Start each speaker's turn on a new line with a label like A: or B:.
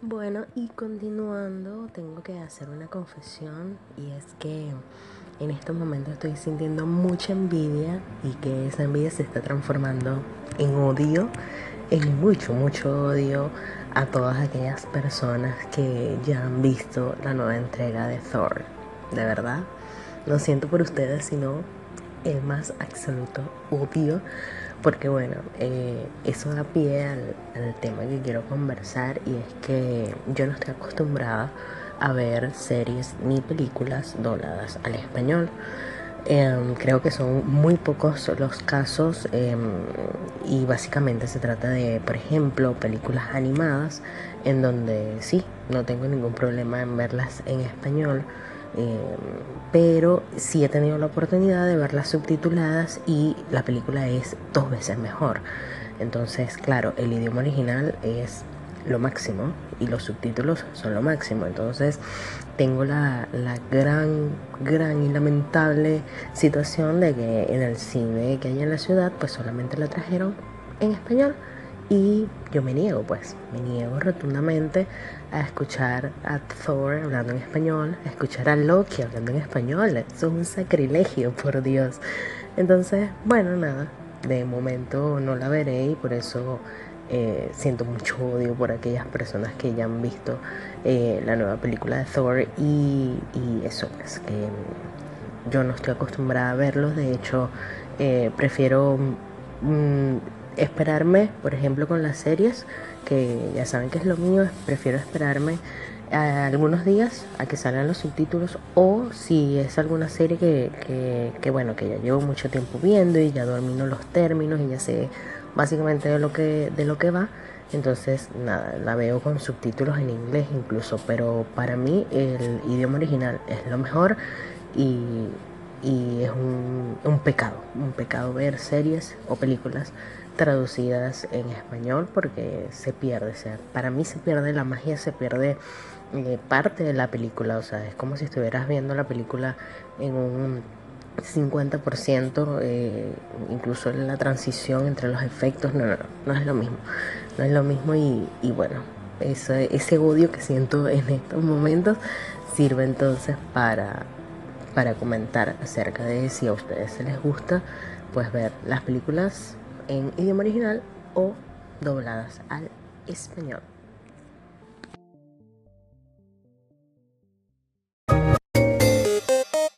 A: Bueno, y continuando, tengo que hacer una confesión y es que en estos momentos estoy sintiendo mucha envidia y que esa envidia se está transformando en odio, en mucho, mucho odio a todas aquellas personas que ya han visto la nueva entrega de Thor. De verdad, no siento por ustedes, sino el más absoluto odio porque bueno, eh, eso da pie al, tema que quiero conversar y es que yo no estoy acostumbrada a ver series ni películas dobladas al español. Em, creo que son muy pocos los casos em, y básicamente se trata de, por ejemplo, películas animadas en donde sí, no tengo ningún problema en verlas en español eh, pero sí he tenido la oportunidad de verlas subtituladas y la película es dos veces mejor. Entonces, claro, el idioma original es lo máximo y los subtítulos son lo máximo. Entonces, tengo la, la gran, gran y lamentable situación de que en el cine que hay en la ciudad, pues solamente la trajeron en español. Y yo me niego, pues, me niego rotundamente a escuchar a Thor hablando en español, a escuchar a Loki hablando en español. Eso es un sacrilegio, por Dios. Entonces, bueno, nada, de momento no la veré y por eso eh, siento mucho odio por aquellas personas que ya han visto eh, la nueva película de Thor y, eso, es pues, que yo no estoy acostumbrada a verlos, de hecho, eh, prefiero... Mm, esperarme, por ejemplo, con las series, que ya saben que es lo mío, prefiero esperarme algunos días a que salgan los subtítulos o si es alguna serie que, que, bueno que ya llevo mucho tiempo viendo y ya domino los términos y ya sé básicamente de lo que de lo que va entonces nada la veo con subtítulos en inglés incluso pero para mí el idioma original es lo mejor y, y es un, pecado un pecado ver series o películas traducidas en español porque se pierde, o sea, para mí se pierde la magia, se pierde eh, parte de la película, o sea, es como si estuvieras viendo la película en un 50%, eh, incluso en la transición entre los efectos, no, no, no, es lo mismo, no es lo mismo y, y bueno, ese, ese odio que siento en estos momentos sirve entonces para, para comentar acerca de si a ustedes les gusta, pues ver las películas en idioma original o dobladas al español.